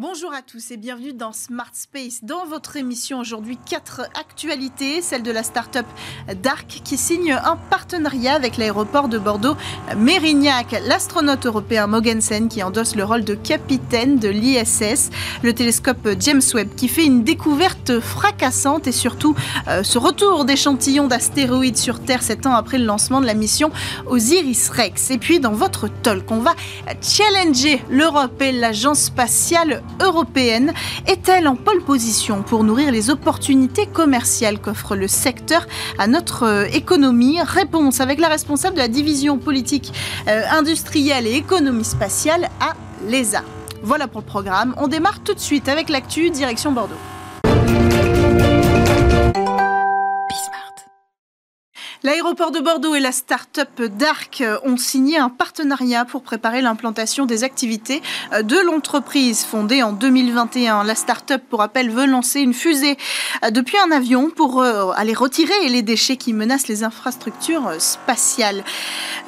Bonjour à tous et bienvenue dans Smart Space. Dans votre émission aujourd'hui, quatre actualités. Celle de la start-up Dark qui signe un partenariat avec l'aéroport de Bordeaux Mérignac. L'astronaute européen Mogensen qui endosse le rôle de capitaine de l'ISS. Le télescope James Webb qui fait une découverte fracassante et surtout euh, ce retour d'échantillons d'astéroïdes sur Terre sept ans après le lancement de la mission Osiris-Rex. Et puis dans votre talk, on va challenger l'Europe et l'agence spatiale européenne est-elle en pole position pour nourrir les opportunités commerciales qu'offre le secteur à notre euh, économie? Réponse avec la responsable de la division politique euh, industrielle et économie spatiale à l'ESA. Voilà pour le programme. On démarre tout de suite avec l'actu direction Bordeaux. L'aéroport de Bordeaux et la start-up Dark ont signé un partenariat pour préparer l'implantation des activités de l'entreprise fondée en 2021. La start-up, pour rappel, veut lancer une fusée depuis un avion pour euh, aller retirer les déchets qui menacent les infrastructures spatiales.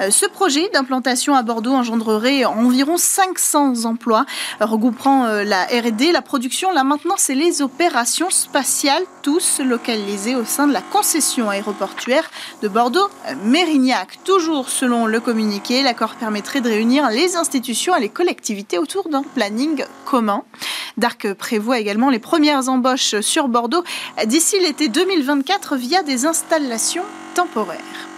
Euh, ce projet d'implantation à Bordeaux engendrerait environ 500 emplois, regroupant euh, la R&D, la production, la maintenance et les opérations spatiales, tous localisés au sein de la concession aéroportuaire de Bordeaux-Mérignac. Toujours selon le communiqué, l'accord permettrait de réunir les institutions et les collectivités autour d'un planning commun. Darc prévoit également les premières embauches sur Bordeaux d'ici l'été 2024 via des installations temporaires.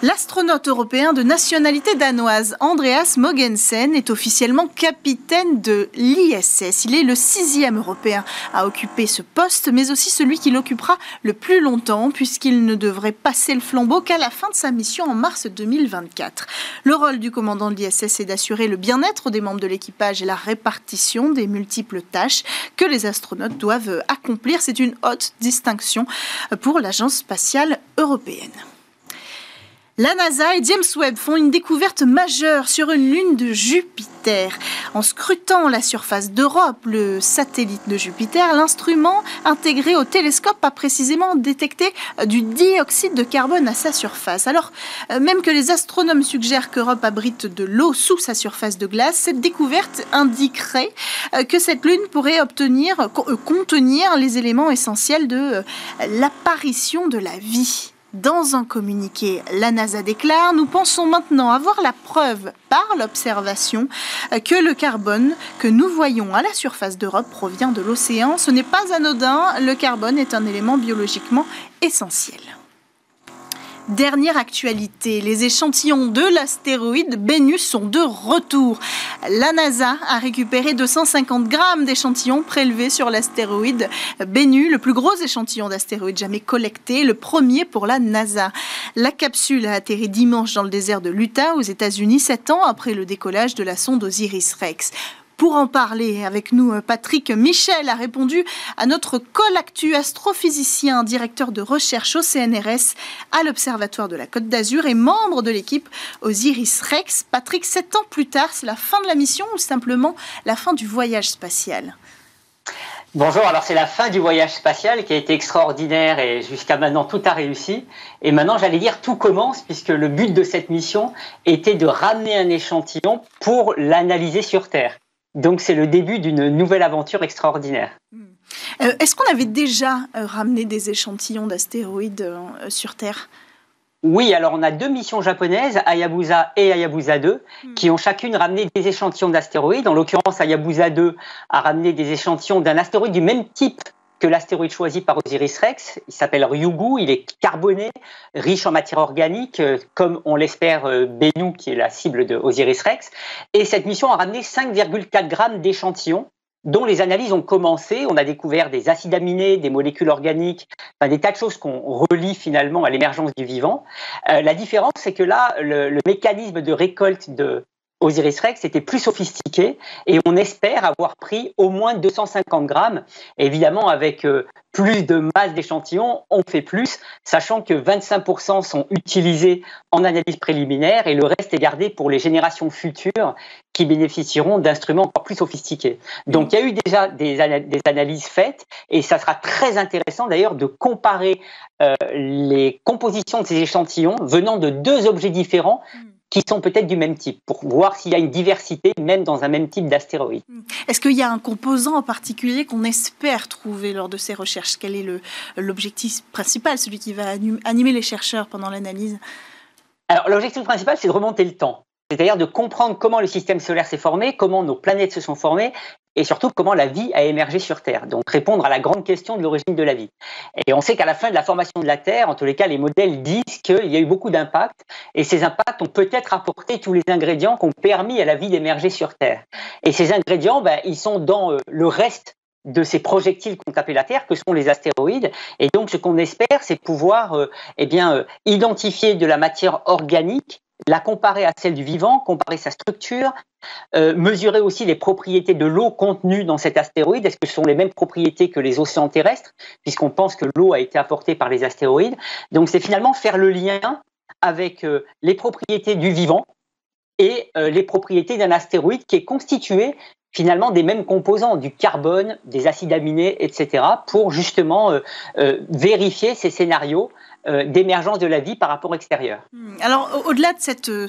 L'astronaute européen de nationalité danoise Andreas Mogensen est officiellement capitaine de l'ISS. Il est le sixième européen à occuper ce poste, mais aussi celui qui l'occupera le plus longtemps, puisqu'il ne devrait passer le flambeau qu'à la fin de sa mission en mars 2024. Le rôle du commandant de l'ISS est d'assurer le bien-être des membres de l'équipage et la répartition des multiples tâches que les astronautes doivent accomplir. C'est une haute distinction pour l'Agence spatiale européenne. La NASA et James Webb font une découverte majeure sur une lune de Jupiter. En scrutant la surface d'Europe, le satellite de Jupiter, l'instrument intégré au télescope a précisément détecté du dioxyde de carbone à sa surface. Alors, euh, même que les astronomes suggèrent qu'Europe abrite de l'eau sous sa surface de glace, cette découverte indiquerait euh, que cette lune pourrait obtenir, euh, contenir les éléments essentiels de l'apparition de la vie. Dans un communiqué, la NASA déclare Nous pensons maintenant avoir la preuve par l'observation que le carbone que nous voyons à la surface d'Europe provient de l'océan. Ce n'est pas anodin, le carbone est un élément biologiquement essentiel. Dernière actualité, les échantillons de l'astéroïde Bennu sont de retour. La NASA a récupéré 250 grammes d'échantillons prélevés sur l'astéroïde Bennu, le plus gros échantillon d'astéroïde jamais collecté, le premier pour la NASA. La capsule a atterri dimanche dans le désert de l'Utah aux États-Unis, sept ans après le décollage de la sonde Osiris-Rex. Pour en parler avec nous, euh, Patrick Michel a répondu à notre colactu astrophysicien, directeur de recherche au CNRS à l'Observatoire de la Côte d'Azur et membre de l'équipe Osiris Rex. Patrick, sept ans plus tard, c'est la fin de la mission ou simplement la fin du voyage spatial? Bonjour, alors c'est la fin du voyage spatial qui a été extraordinaire et jusqu'à maintenant tout a réussi. Et maintenant j'allais dire tout commence puisque le but de cette mission était de ramener un échantillon pour l'analyser sur Terre. Donc c'est le début d'une nouvelle aventure extraordinaire. Hmm. Euh, est-ce qu'on avait déjà euh, ramené des échantillons d'astéroïdes euh, sur Terre? Oui, alors on a deux missions japonaises, Hayabusa et Hayabusa 2, hmm. qui ont chacune ramené des échantillons d'astéroïdes. En l'occurrence, Hayabusa 2 a ramené des échantillons d'un astéroïde du même type que l'astéroïde choisi par Osiris-Rex. Il s'appelle Ryugu, il est carboné, riche en matière organique, euh, comme on l'espère euh, Bennu, qui est la cible de Osiris-Rex. Et cette mission a ramené 5,4 grammes d'échantillons dont les analyses ont commencé. On a découvert des acides aminés, des molécules organiques, enfin, des tas de choses qu'on relie finalement à l'émergence du vivant. Euh, la différence, c'est que là, le, mécanisme de récolte de, Osiris Rex était plus sophistiqué et on espère avoir pris au moins 250 grammes. évidemment, avec euh, plus de masse d'échantillons, on fait plus, sachant que 25% sont utilisés en analyse préliminaire et le reste est gardé pour les générations futures qui bénéficieront d'instruments encore plus sophistiqués. Donc il y a eu déjà des, analyses faites et ça sera très intéressant d'ailleurs de comparer euh, les compositions de ces échantillons venant de deux objets différents qui sont peut-être du même type, pour voir s'il y a une diversité même dans un même type d'astéroïde. Est-ce qu'il y a un composant en particulier qu'on espère trouver lors de ces recherches? Quel est l'objectif principal, celui qui va animer les chercheurs pendant l'analyse? Alors l'objectif principal, c'est de remonter le temps. C'est-à-dire de comprendre comment le système solaire s'est formé, comment nos planètes se sont formées et surtout comment la vie a émergé sur Terre. Donc répondre à la grande question de l'origine de la vie. Et on sait qu'à la fin de la formation de la Terre, en tous les cas, les modèles disent qu'il y a eu beaucoup d'impacts et ces impacts ont peut-être apporté tous les ingrédients qui ont permis à la vie d'émerger sur Terre. Et ces ingrédients, ben, ils sont dans euh, le reste de ces projectiles qu'on tapé la Terre, que sont les astéroïdes. Et donc, ce qu'on espère, c'est pouvoir euh, eh bien, euh, identifier de la matière organique la comparer à celle du vivant, comparer sa structure, euh, mesurer aussi les propriétés de l'eau contenue dans cet astéroïde. Est-ce que ce sont les mêmes propriétés que les océans terrestres, puisqu'on pense que l'eau a été apportée par les astéroïdes? Donc c'est finalement faire le lien avec euh, les propriétés du vivant et euh, les propriétés d'un astéroïde qui est constitué finalement des mêmes composants, du carbone, des acides aminés, etc., pour justement vérifier ces scénarios euh, d'émergence de la vie par rapport extérieur. Hmm. Alors, au-delà de euh,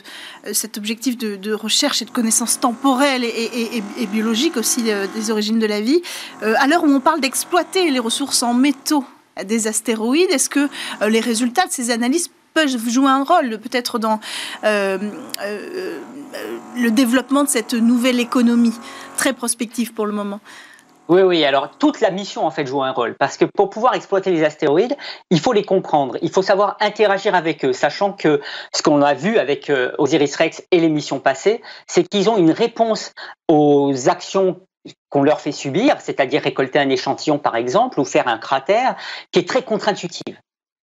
cet objectif de, recherche et de connaissance temporelle et, biologique aussi euh, des origines de la vie, à l'heure où on parle d'exploiter les ressources en métaux des astéroïdes, est-ce que les résultats de ces analyses peuvent jouer un rôle? Peut-être dans le développement de cette nouvelle économie très prospective pour le moment oui, oui. Alors toute la mission en fait joue un rôle parce que pour pouvoir exploiter les astéroïdes, il faut les comprendre, il faut savoir interagir avec eux, sachant que ce qu'on a vu avec euh, Osiris Rex et les missions passées, c'est qu'ils ont une réponse aux actions qu'on leur fait subir, c'est-à-dire récolter un échantillon par exemple ou faire un cratère, qui est très contre-intuitive.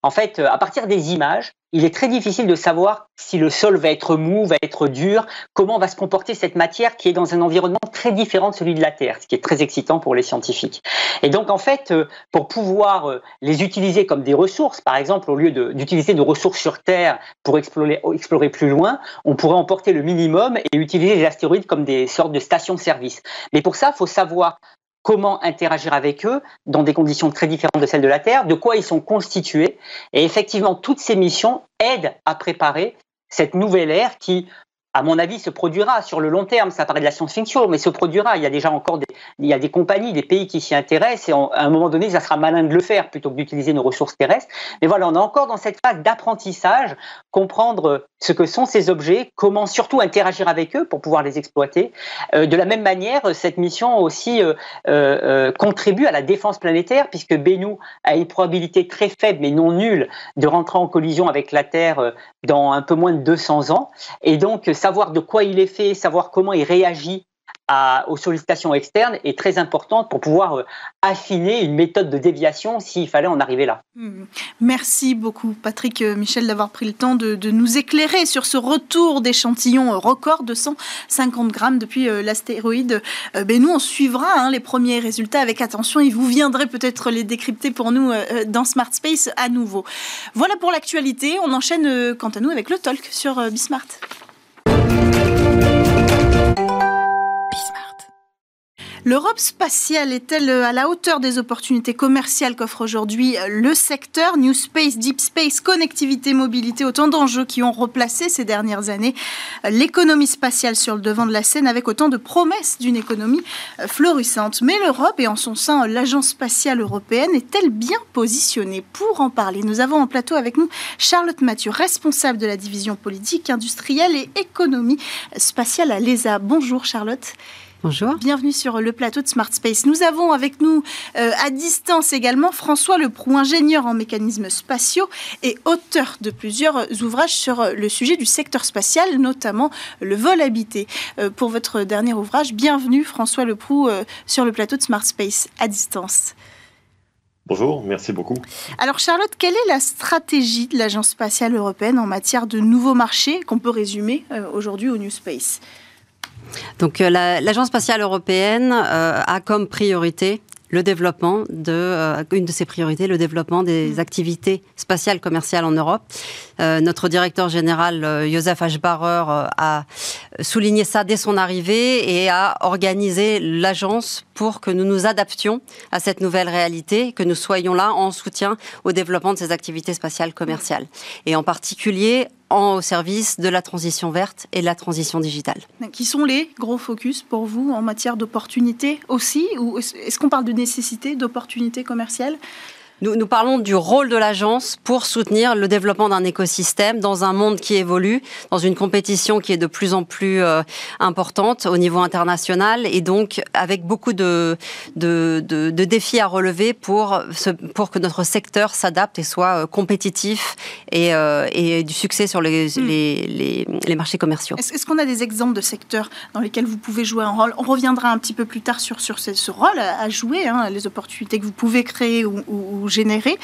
En fait, euh, à partir des images, il est très difficile de savoir si le sol va être mou, va être dur, comment va se comporter cette matière qui est dans un environnement très différent de celui de la Terre, ce qui est très excitant pour les scientifiques. Et donc, en fait, euh, pour pouvoir euh, les utiliser comme des ressources, par exemple, au lieu d'utiliser de, ressources sur Terre pour explorer, explorer plus loin, on pourrait emporter le minimum et utiliser les astéroïdes comme des sortes de stations-service. Mais pour ça, il faut savoir comment interagir avec eux dans des conditions très différentes de celles de la Terre, de quoi ils sont constitués. Et effectivement, toutes ces missions aident à préparer cette nouvelle ère qui, à mon avis, se produira sur le long terme. Ça paraît de la science-fiction, mais se produira. Il y a déjà encore des, il y a des compagnies, des pays qui s'y intéressent, et à un moment donné, ça sera malin de le faire plutôt que d'utiliser nos ressources terrestres. Mais voilà, on est encore dans cette phase d'apprentissage, comprendre ce que sont ces objets, comment surtout interagir avec eux pour pouvoir les exploiter. Euh, de la même manière, cette mission aussi euh, euh, contribue à la défense planétaire, puisque Bennu a une probabilité très faible, mais non nulle, de rentrer en collision avec la Terre dans un peu moins de 200 ans. Et donc, savoir de quoi il est fait, savoir comment il réagit aux sollicitations externes est très importante pour pouvoir euh, affiner une méthode de déviation s'il fallait en arriver là. Hmm. Merci beaucoup Patrick euh, Michel d'avoir pris le temps de, nous éclairer sur ce retour d'échantillons record de 150 grammes depuis euh, l'astéroïde. Ben nous on suivra hein, les premiers résultats avec attention et vous viendrez peut-être les décrypter pour nous dans Smart Space à nouveau. Voilà pour l'actualité. On enchaîne quant à nous avec le talk sur Bismart. L'Europe spatiale est-elle à la hauteur des opportunités commerciales qu'offre aujourd'hui le secteur? New Space, Deep Space, connectivité, mobilité, autant d'enjeux qui ont replacé ces dernières années l'économie spatiale sur le devant de la scène avec autant de promesses d'une économie florissante. Mais l'Europe et en son sein l'Agence spatiale européenne est-elle bien positionnée? Pour en parler, nous avons en plateau avec nous Charlotte Mathieu, responsable de la division politique, industrielle et économie spatiale à l'ESA. Bonjour Charlotte. Bonjour. Bienvenue sur le plateau de Smart Space. Nous avons avec nous euh, à distance également François Leproux, ingénieur en mécanismes spatiaux et auteur de plusieurs ouvrages sur le sujet du secteur spatial, notamment le vol habité. Euh, pour votre dernier ouvrage, bienvenue François Leproux euh, sur le plateau de Smart Space à distance. Bonjour, merci beaucoup. Alors Charlotte, quelle est la stratégie de l'Agence spatiale européenne en matière de nouveaux marchés qu'on peut résumer aujourd'hui au New Space? Donc euh, l'Agence spatiale européenne euh, a comme priorité le développement de euh, une de ses priorités, le développement des mm. activités spatiales commerciales en Europe. notre directeur général Joseph Aschbarer a souligné ça dès son arrivée et a organisé l'agence pour que nous nous adaptions à cette nouvelle réalité, que nous soyons là en soutien au développement de ces activités spatiales commerciales. Et en particulier en, au service de la transition verte et la transition digitale. Qui sont les gros focus pour vous en matière d'opportunités aussi Ou est-ce qu'on parle de nécessité, d'opportunités commerciales? Nous, nous, parlons du rôle de l'agence pour soutenir le développement d'un écosystème dans un monde qui évolue, dans une compétition qui est de plus en plus euh, importante au niveau international et donc avec beaucoup de, de, de, de défis à relever pour, ce, pour que notre secteur s'adapte et soit euh, compétitif et, euh, et, du succès sur les, mm. les, les, les, marchés commerciaux. Est-ce, est qu'on a des exemples de secteurs dans lesquels vous pouvez jouer un rôle? On reviendra un petit peu plus tard sur, sur ce, ce rôle à, à jouer, hein, les opportunités que vous pouvez créer ou, ou générer.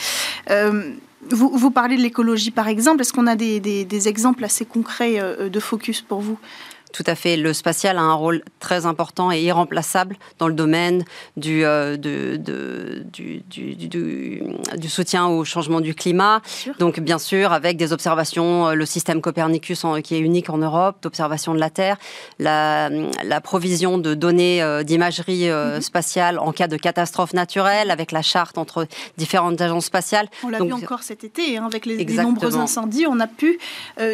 Euh, vous, parlez de l'écologie par exemple. Est-ce qu'on a des, exemples assez concrets euh, de focus pour vous? Tout à fait. Le spatial a un rôle très important et irremplaçable dans le domaine du, euh, de, de, du, du, du, du, soutien au changement du climat. Bien Donc, bien sûr, avec des observations, euh, le système Copernicus en, qui est unique en Europe, d'observation de la Terre, la, la provision de données euh, d'imagerie euh, mm -hmm. spatiale en cas de catastrophe naturelle, avec la charte entre différentes agences spatiales. On l'a vu encore cet été, hein, avec les, les, nombreux incendies, on a pu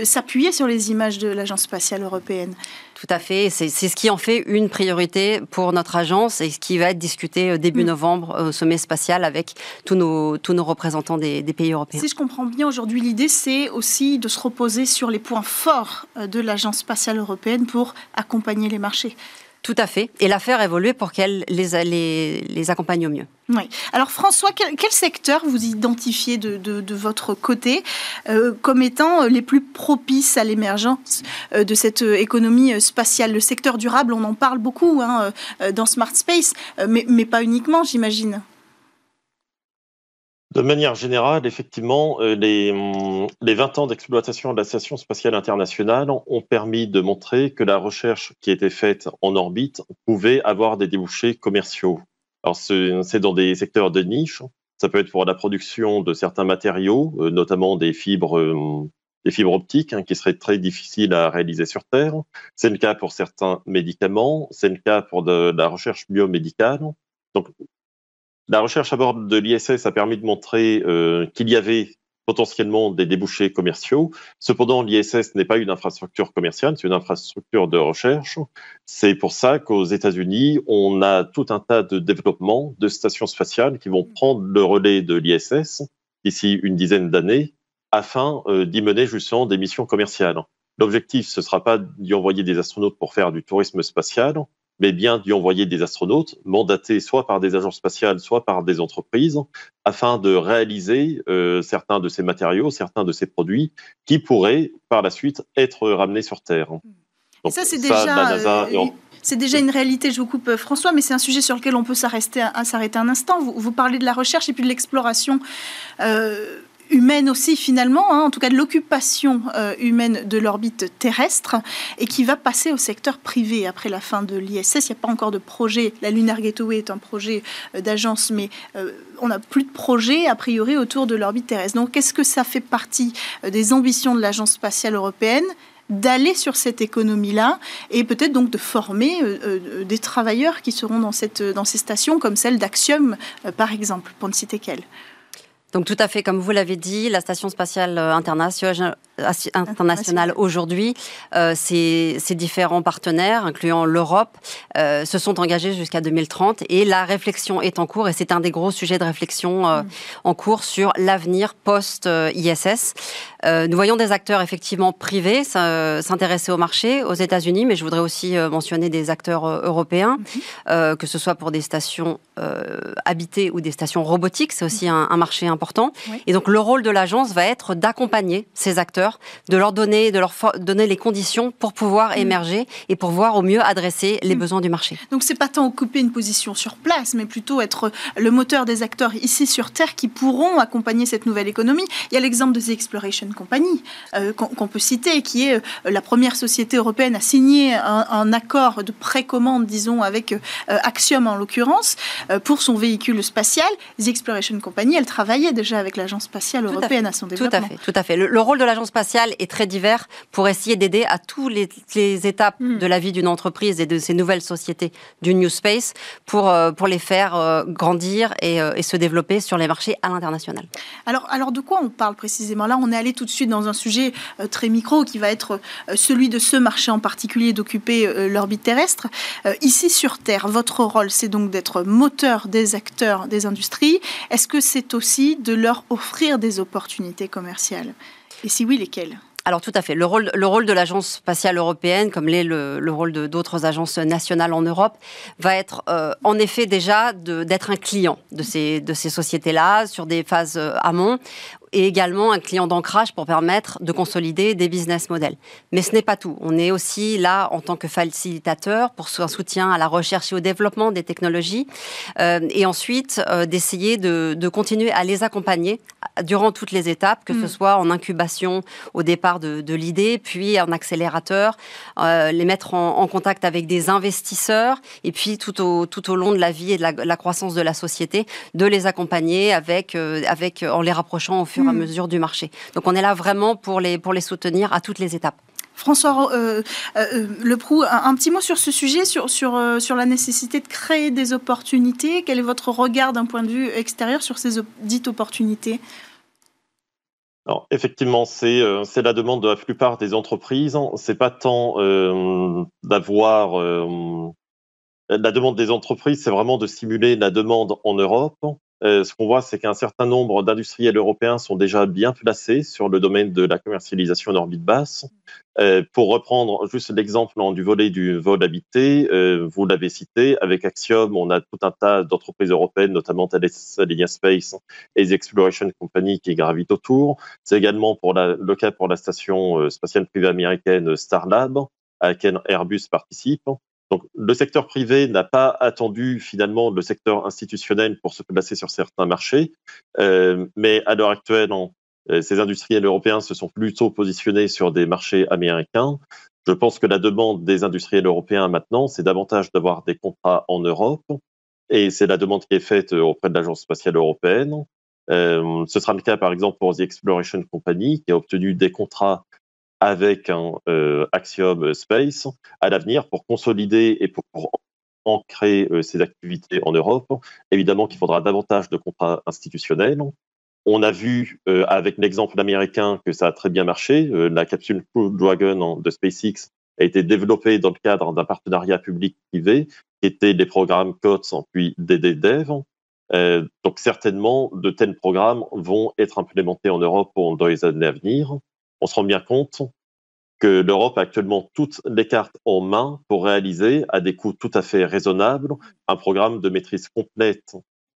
s'appuyer sur les images de l'Agence spatiale européenne. Tout à fait. C'est ce qui en fait une priorité pour notre agence et ce qui va être discuté euh, début mmh. novembre au sommet spatial avec tous nos, tous nos représentants des, des pays européens. Si je comprends bien, aujourd'hui, l'idée, c'est aussi de se reposer sur les points forts euh, de l'Agence spatiale européenne pour accompagner les marchés. Tout à fait. Et la faire évoluer pour qu'elle les, les, accompagne au mieux. Oui. Alors François, quel, secteur vous identifiez de, de, votre côté euh, comme étant les plus propices à l'émergence euh, de cette économie spatiale? Le secteur durable, on en parle beaucoup hein, euh, dans Smart Space, mais, mais pas uniquement, j'imagine. De manière générale, effectivement, euh, les, mm, les 20 ans d'exploitation de la Station spatiale internationale ont permis de montrer que la recherche qui était faite en orbite pouvait avoir des débouchés commerciaux. Alors, c'est dans des secteurs de niche. Ça peut être pour la production de certains matériaux, euh, notamment des fibres, euh, des fibres optiques, hein, qui seraient très difficiles à réaliser sur Terre. C'est le cas pour certains médicaments. C'est le cas pour de, de la recherche biomédicale. Donc, la recherche à bord de l'ISS a permis de montrer euh, qu'il y avait potentiellement des débouchés commerciaux. Cependant, l'ISS n'est pas une infrastructure commerciale, c'est une infrastructure de recherche. C'est pour ça qu'aux États-Unis, on a tout un tas de développements de stations spatiales qui vont prendre le relais de l'ISS d'ici une dizaine d'années afin euh, d'y mener justement des missions commerciales. L'objectif, ce ne sera pas d'y envoyer des astronautes pour faire du tourisme spatial, mais bien d'y envoyer des astronautes mandatés soit par des agences spatiales, soit par des entreprises, afin de réaliser euh, certains de ces matériaux, certains de ces produits qui pourraient par la suite être ramenés sur Terre. Donc, ça, c'est déjà. Euh, c'est déjà une réalité, je vous coupe euh, François, mais c'est un sujet sur lequel on peut s'arrêter un, un, instant. Vous, vous, parlez de la recherche et puis de l'exploration. Euh, humaine aussi finalement, hein, en tout cas de l'occupation euh, humaine de l'orbite terrestre, et qui va passer au secteur privé après la fin de l'ISS. Il n'y a pas encore de projet. La Lunar Gateway est un projet euh, d'agence, mais euh, on n'a plus de projet a priori autour de l'orbite terrestre. Donc, est-ce que ça fait partie des ambitions de l'Agence spatiale européenne d'aller sur cette économie-là et peut-être donc de former des travailleurs qui seront dans, cette, dans ces stations comme celle d'Axiom, par exemple, pour ne citer qu'elle? Donc tout à fait, comme vous l'avez dit, la station spatiale internationale internationale aujourd'hui, euh, ces, ces, différents partenaires, incluant l'Europe, euh, se sont engagés jusqu'à 2030 et la réflexion est en cours et c'est un des gros sujets de réflexion euh, mmh. en cours sur l'avenir post-ISS. Nous voyons des acteurs effectivement privés s'intéresser au marché aux États-Unis, mais je voudrais aussi mentionner des acteurs européens, mmh. que ce soit pour des stations habitées ou des stations robotiques, c'est aussi un, un, marché important. Oui. Et donc le rôle de l'agence va être d'accompagner ces acteurs de leur donner, de leur donner les conditions pour pouvoir mmh. émerger et pour voir au mieux adresser les mmh. besoins du marché. Donc c'est pas tant occuper une position sur place, mais plutôt être le moteur des acteurs ici sur Terre qui pourront accompagner cette nouvelle économie. Il y a l'exemple de The Exploration Company euh, qu'on qu peut citer, qui est euh, la première société européenne à signer un, un accord de précommande, disons, avec euh, Axiom en l'occurrence, euh, pour son véhicule spatial. The Exploration Company, elle travaillait déjà avec l'agence spatiale européenne à, à, son développement. Tout à fait, tout à fait. Le, le rôle de l'agence spatial est très divers pour essayer d'aider à toutes les, étapes hmm. de la vie d'une entreprise et de ces nouvelles sociétés du New Space pour, euh, pour les faire euh, grandir et, et, se développer sur les marchés à l'international. Alors, alors de quoi on parle précisément? Là, on est allé tout de suite dans un sujet très micro qui va être celui de ce marché en particulier d'occuper l'orbite terrestre. ici sur Terre, votre rôle, c'est donc d'être moteur des acteurs des industries. Est-ce que c'est aussi de leur offrir des opportunités commerciales? Et si oui, lesquelles alors tout à fait. Le rôle, le rôle de l'Agence spatiale européenne, comme l'est le, le, rôle d'autres agences nationales en Europe, va être euh, en effet déjà d'être un client de ces, de ces sociétés-là sur des phases euh, amont, et également un client d'ancrage pour permettre de consolider des business models. Mais ce n'est pas tout. On est aussi là en tant que facilitateur pour un soutien à la recherche et au développement des technologies euh, et ensuite euh, d'essayer de, de, continuer à les accompagner durant toutes les étapes, que ce mm. soit en incubation au départ de, de l'idée, puis en accélérateur, euh, les mettre en, en, contact avec des investisseurs et puis tout au, tout au long de la vie et de la, la croissance de la société, de les accompagner avec, avec, en les rapprochant au fur à hmm. mesure du marché. Donc on est là vraiment pour les, pour les soutenir à toutes les étapes. François euh, euh, Leproux, un, petit mot sur ce sujet, sur, sur, euh, sur la nécessité de créer des opportunités. Quel est votre regard d'un point de vue extérieur sur ces dites opportunités? Alors, effectivement, c'est la demande de la plupart des entreprises. C'est pas tant d'avoir la demande des entreprises, c'est vraiment de stimuler la demande en Europe euh, ce qu'on voit, c'est qu'un certain nombre d'industriels européens sont déjà bien placés sur le domaine de la commercialisation en orbite basse. Euh, pour reprendre juste l'exemple du volet du vol habité, euh, vous l'avez cité, avec Axiom, on a tout un tas d'entreprises européennes, notamment Thales Alenia Space et The Exploration Company qui gravitent autour. C'est également pour la, le cas pour la station spatiale privée américaine Starlab, à laquelle Airbus participe. Donc, le secteur privé n'a pas attendu finalement le secteur institutionnel pour se placer sur certains marchés, euh, mais à l'heure actuelle, euh, ces industriels européens se sont plutôt positionnés sur des marchés américains. Je pense que la demande des industriels européens maintenant, c'est davantage d'avoir des contrats en Europe, et c'est la demande qui est faite auprès de l'Agence spatiale européenne. Euh, ce sera le cas par exemple pour The Exploration Company, qui a obtenu des contrats avec un euh, Axiom Space à l'avenir pour consolider et pour, ancrer euh, ses activités en Europe. Évidemment qu'il faudra davantage de contrats institutionnels. On a vu euh, avec l'exemple américain que ça a très bien marché. la capsule Crew Dragon de SpaceX a été développée dans le cadre d'un partenariat public-privé qui était les programmes COTS puis DDDev. donc certainement, de tels programmes vont être implémentés en Europe dans les années à venir on se rend bien compte que l'Europe a actuellement toutes les cartes en main pour réaliser, à des coûts tout à fait raisonnables, un programme de maîtrise complète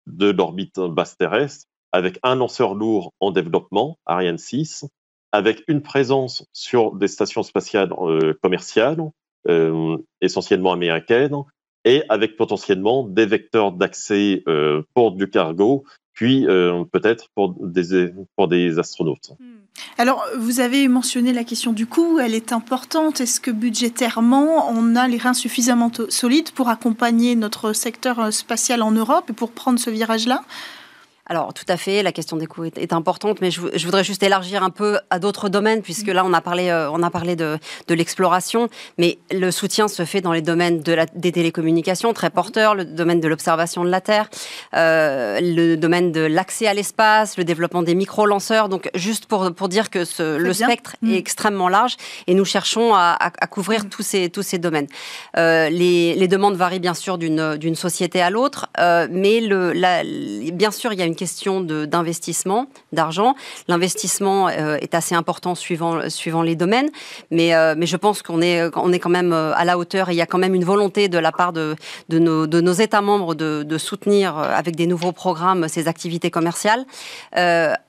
de l'orbite basse terrestre, avec un lanceur lourd en développement, Ariane 6, avec une présence sur des stations spatiales euh, commerciales, euh, essentiellement américaines, et avec potentiellement des vecteurs d'accès euh, pour du cargo, puis peut-être pour des, pour des astronautes. Hmm. Alors, vous avez mentionné la question du coût, elle est importante. Est-ce que budgétairement, on a les reins suffisamment solides pour accompagner notre secteur spatial en Europe et pour prendre ce virage-là? Alors, tout à fait, la question des coûts est, importante, mais je, voudrais juste élargir un peu à d'autres domaines, puisque là, on a parlé, euh, on a parlé de, l'exploration, mais le soutien se fait dans les domaines de la, des télécommunications, très porteurs, le domaine de l'observation de la Terre, euh, le domaine de l'accès à l'espace, le développement des micro-lanceurs. Donc, juste pour, pour dire que ce, le spectre est mm. extrêmement large, et nous cherchons à, à, couvrir mm. tous, ces, tous ces domaines. Euh, les, les, demandes varient bien sûr d'une société à l'autre, mais le, la, bien sûr, il y a une question d'investissement, d'argent. L'investissement euh, est assez important suivant, suivant les domaines, mais, euh, mais je pense qu'on est, on est quand même euh, à la hauteur et il y a quand même une volonté de la part de, de, nos, de nos États membres de, de, soutenir avec des nouveaux programmes ces activités commerciales.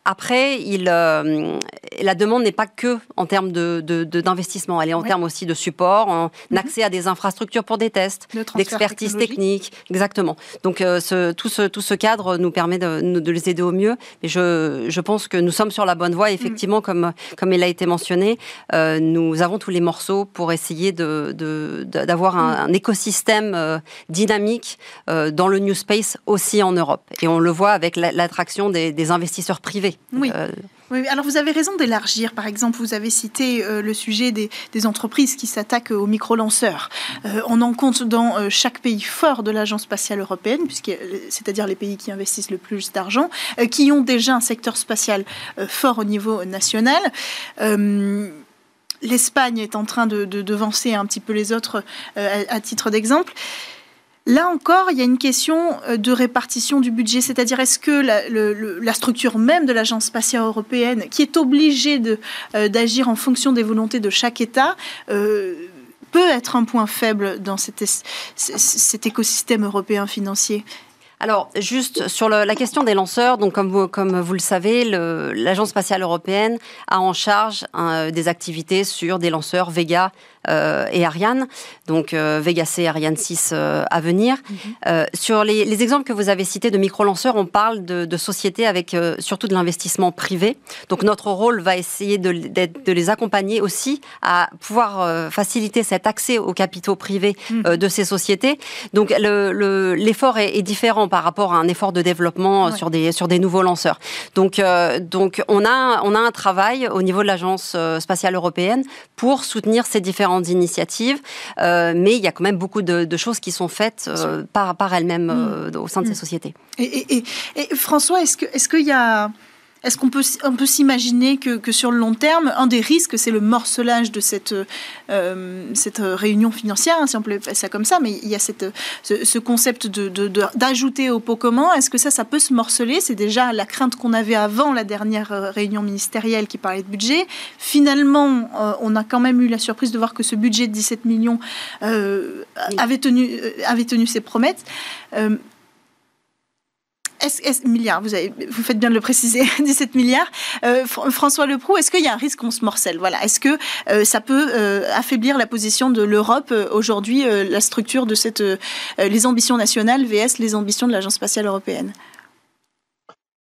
Après, il, la demande n'est pas que en termes d'investissement, de, elle est en termes aussi de support, en mhm. accès à des infrastructures pour des tests, d'expertise technique, exactement. Donc ce, tout, ce, tout ce cadre nous permet de, de les aider au mieux. Mais je, je, pense que nous sommes sur la bonne voie. Effectivement, comme, comme il a été mentionné, euh, nous avons tous les morceaux pour essayer d'avoir de, d'avoir un, écosystème euh, dynamique euh, dans le New Space aussi en Europe. Et on le voit avec l'attraction des, des investisseurs privés. Oui. Oui, alors vous avez raison d'élargir. Par exemple, vous avez cité euh, le sujet des, entreprises qui s'attaquent aux micro-lanceurs. Euh, on en compte dans euh, chaque pays fort de l'Agence spatiale européenne, c'est-à-dire les pays qui investissent le plus d'argent, qui ont déjà un secteur spatial fort au niveau national. L'Espagne est en train de, devancer un petit peu les autres à titre d'exemple. Là encore, il y a une question euh, de répartition du budget, c'est-à-dire est-ce que la, structure même de l'Agence spatiale européenne, qui est obligée euh, d'agir en fonction des volontés de chaque État, euh, peut être un point faible dans cet écosystème européen financier? Alors, juste sur la question des lanceurs, donc comme vous, comme vous le savez, l'Agence spatiale européenne a en charge hein, des activités sur des lanceurs Vega euh, et Ariane, donc euh, Vega C, Ariane 6 euh, à venir. Mhm. sur les, exemples que vous avez cités de micro-lanceurs, on parle de, sociétés avec surtout de l'investissement privé. Donc notre rôle va essayer de, de, les accompagner aussi à pouvoir faciliter cet accès aux capitaux privés mhm. de ces sociétés. Donc l'effort est, est différent par rapport à un effort de développement sur, des, sur des nouveaux lanceurs. Donc, euh, donc on, a, on a un travail au niveau de l'Agence euh, spatiale européenne pour soutenir ces différentes initiatives, euh, mais il y a quand même beaucoup de, choses qui sont faites par, par elles-mêmes mm. au sein de ces mm. sociétés. Et, et François, est-ce qu'il est qu'il y a est-ce qu'on peut, on peut s'imaginer que, sur le long terme, un des risques, c'est le morcelage de cette, euh, cette réunion financière, hein, si on peut appeler ça comme ça, mais il y a cette, ce, concept d'ajouter de, au pot commun. Est-ce que ça, ça peut se morceler? C'est déjà la crainte qu'on avait avant la dernière euh, réunion ministérielle qui parlait de budget. Finalement, euh, on a quand même eu la surprise de voir que ce budget de 17 millions avait, tenu, avait tenu ses promesses milliards, vous, avez, vous faites bien de le préciser, 17 milliards. Euh, François Leproux, est-ce qu'il y a un risque qu'on se morcelle? Voilà, est-ce que euh, ça peut euh, affaiblir la position de l'Europe aujourd'hui, la structure de cette, les ambitions nationales vs les ambitions de l'Agence spatiale européenne?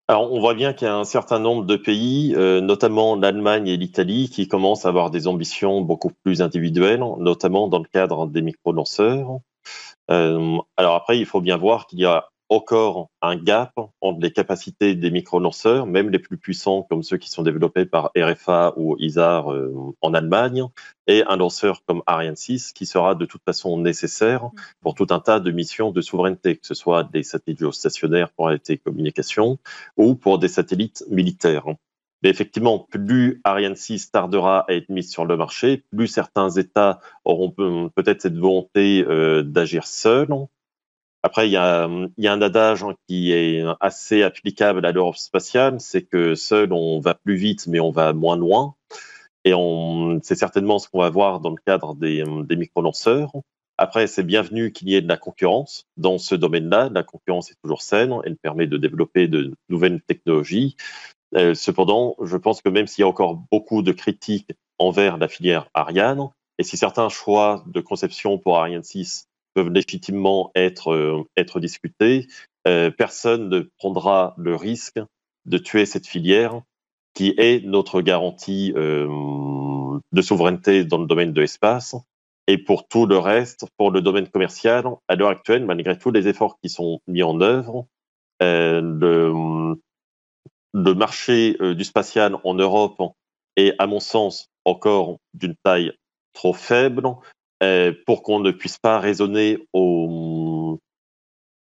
Alors, on voit bien qu'il y a un certain nombre de pays, notamment l'Allemagne et l'Italie, qui commencent à avoir des ambitions beaucoup plus individuelles, notamment dans le cadre des micro-lanceurs. alors après, il faut bien voir qu'il y a encore un gap entre les capacités des micro-lanceurs, même les plus puissants comme ceux qui sont développés par RFA ou ISAR euh, en Allemagne, et un lanceur comme Ariane 6 qui sera de toute façon nécessaire pour tout un tas de missions de souveraineté, que ce soit des satellites géostationnaires pour la télécommunication ou pour des satellites militaires. Mais effectivement, plus Ariane 6 tardera à être mise sur le marché, plus certains États auront peut-être cette volonté euh, d'agir seuls, après, il y, a, un adage hein, qui est assez applicable à l'Europe spatiale, c'est que seul on va plus vite, mais on va moins loin. Et c'est certainement ce qu'on va voir dans le cadre des, des micro-lanceurs. Après, c'est bienvenu qu'il y ait de la concurrence dans ce domaine-là. La concurrence est toujours saine, elle permet de développer de nouvelles technologies. Euh, cependant, je pense que même s'il y a encore beaucoup de critiques envers la filière Ariane, et si certains choix de conception pour Ariane 6 peuvent légitimement être, euh, être discutés. Euh, personne ne prendra le risque de tuer cette filière qui est notre garantie euh, de souveraineté dans le domaine de l'espace. Et pour tout le reste, pour le domaine commercial, à l'heure actuelle, malgré tous les efforts qui sont mis en œuvre, le, marché du spatial en Europe est, à mon sens, encore d'une taille trop faible pour qu'on ne puisse pas raisonner au,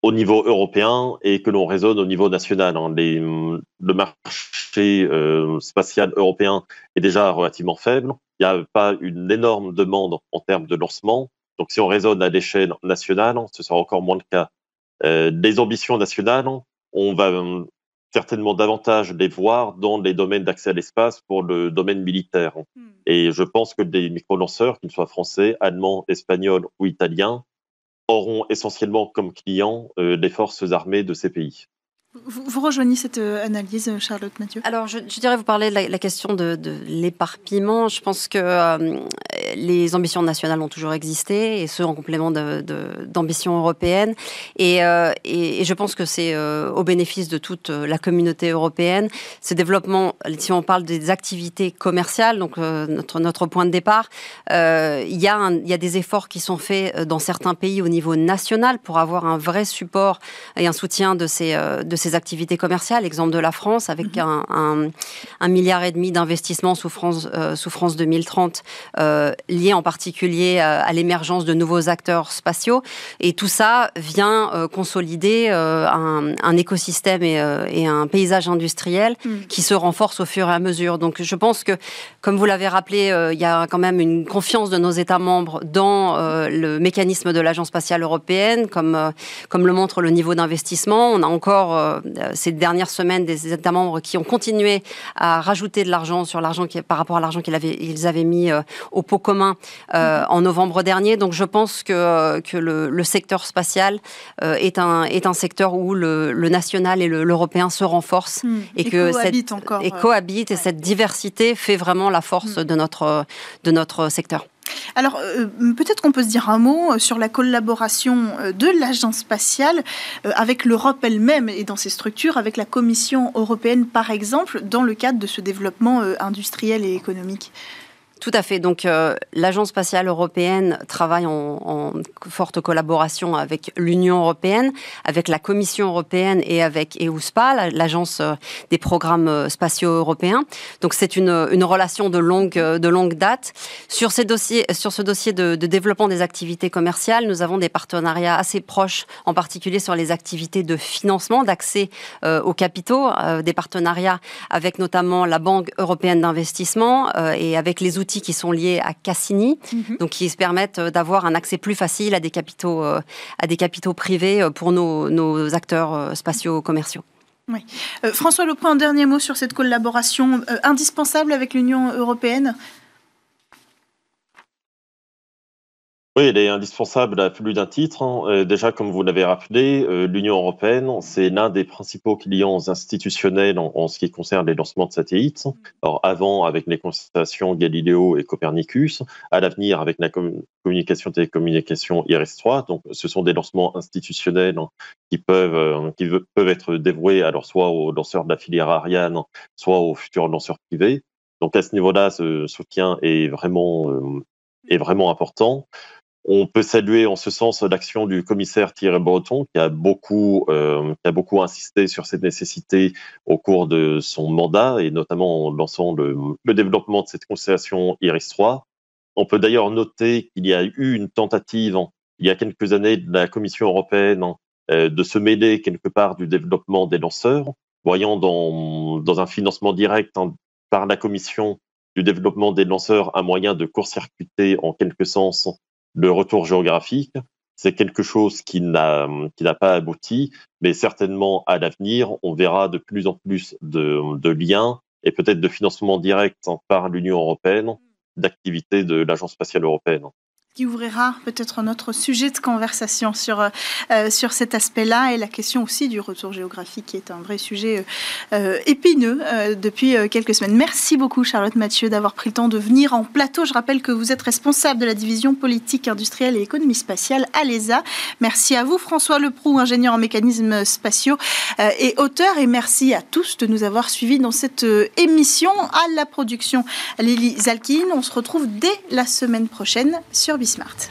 au niveau européen et que l'on raisonne au niveau national. Hein. le marché euh, spatial européen est déjà relativement faible. Il n'y a pas une énorme demande en termes de lancement. Donc, si on raisonne à l'échelle nationale, ce sera encore moins le cas. Euh, les ambitions nationales, on va certainement davantage les voir dans les domaines d'accès à l'espace pour le domaine militaire. Hmm. Et je pense que des micro-lanceurs, qu'ils soient français, allemands, espagnols ou italiens, auront essentiellement comme clients euh, les forces armées de ces pays. Vous, rejoignez cette euh, analyse, Charlotte Mathieu? Alors, je, dirais, vous parlez de la, question de, l'éparpillement. Je pense que euh, les ambitions nationales ont toujours existé, et ce, en complément d'ambitions européennes. Euh, et, je pense que c'est au bénéfice de toute la communauté européenne. Ce développement, si on parle des activités commerciales, donc notre, point de départ, il, y a il y a des efforts qui sont faits dans certains pays au niveau national pour avoir un vrai support et un soutien de ces, de ces ses activités commerciales. Exemple de la France, avec mhm. un, un, milliard et demi d'investissements sous France, sous France 2030, liés en particulier à, l'émergence de nouveaux acteurs spatiaux. Et tout ça vient consolider un, un, écosystème et, et, un paysage industriel mhm. qui se renforce au fur et à mesure. Donc je pense que, comme vous l'avez rappelé, il y a quand même une confiance de nos États membres dans le mécanisme de l'Agence spatiale européenne, comme, euh, comme le montre le niveau d'investissement. On a encore euh, ces dernières semaines des États membres qui ont continué à rajouter de l'argent sur l'argent qui, par rapport à l'argent qu'ils avaient, ils avaient mis euh, au pot commun en novembre dernier. Donc je pense que, que le, secteur spatial est, un, est un secteur où le, national et l'européen se renforcent hmm. et, que cette, encore, et cohabitent et cette diversité fait vraiment la force hmm. de notre de notre secteur. Alors, euh, peut-être qu'on peut se dire un mot euh, sur la collaboration euh, de l'agence spatiale avec l'Europe elle-même et dans ses structures, avec la Commission européenne par exemple, dans le cadre de ce développement industriel et économique. Tout à fait. Donc, euh, l'Agence spatiale européenne travaille en, forte collaboration avec l'Union européenne, avec la Commission européenne et avec EUSPA, l'Agence euh, des programmes euh, spatiaux européens. Donc, c'est une, relation de longue, date. Sur, ce dossier de, développement des activités commerciales, nous avons des partenariats assez proches, en particulier sur les activités de financement, d'accès aux capitaux, des partenariats avec notamment la Banque européenne d'investissement et avec les outils qui sont liés à Cassini, mhm. donc qui se permettent euh, d'avoir un accès plus facile à des capitaux, euh, à des capitaux privés euh, pour nos, nos acteurs spatiaux commerciaux. Oui. François Lepoint, un dernier mot sur cette collaboration indispensable avec l'Union européenne? Oui, elle est indispensable à plus d'un titre. Hein. Euh, déjà, comme vous l'avez rappelé, euh, l'Union européenne, c'est l'un des principaux clients institutionnels en, ce qui concerne les lancements de satellites. Alors, avant, avec les constellations Galileo et Copernicus, à l'avenir, avec la communication télécommunication IRIS-3. Donc, ce sont des lancements institutionnels qui peuvent, euh, qui peuvent être dévoués alors soit aux lanceurs de la filière Ariane, soit aux futurs lanceurs privés. Donc, à ce niveau-là, ce soutien est vraiment, est vraiment important. On peut saluer en ce sens l'action du commissaire Thierry Breton qui a beaucoup, euh, qui a beaucoup insisté sur cette nécessité au cours de son mandat et notamment en lançant le, développement de cette constellation Iris 3. On peut d'ailleurs noter qu'il y a eu une tentative il y a quelques années de la Commission européenne euh, de se mêler quelque part du développement des lanceurs, voyant dans, dans un financement direct par la Commission du développement des lanceurs un moyen de court-circuiter en quelque sens le retour géographique, c'est quelque chose qui n'a qui n'a pas abouti, mais certainement à l'avenir, on verra de plus en plus de, de liens et peut-être de financement direct par l'Union européenne d'activités de l'Agence spatiale européenne qui ouvrira peut-être notre sujet de conversation sur, euh, euh, sur cet aspect-là et la question aussi du retour géographique qui est un vrai sujet euh, épineux depuis quelques semaines. Merci beaucoup Charlotte Mathieu d'avoir pris le temps de venir en plateau. Je rappelle que vous êtes responsable de la division politique, industrielle et économie spatiale à l'ESA. Merci à vous François Leproux, ingénieur en mécanismes spatiaux et auteur et merci à tous de nous avoir suivis dans cette émission à la production Lily Zalkin. On se retrouve dès la semaine prochaine sur Smart.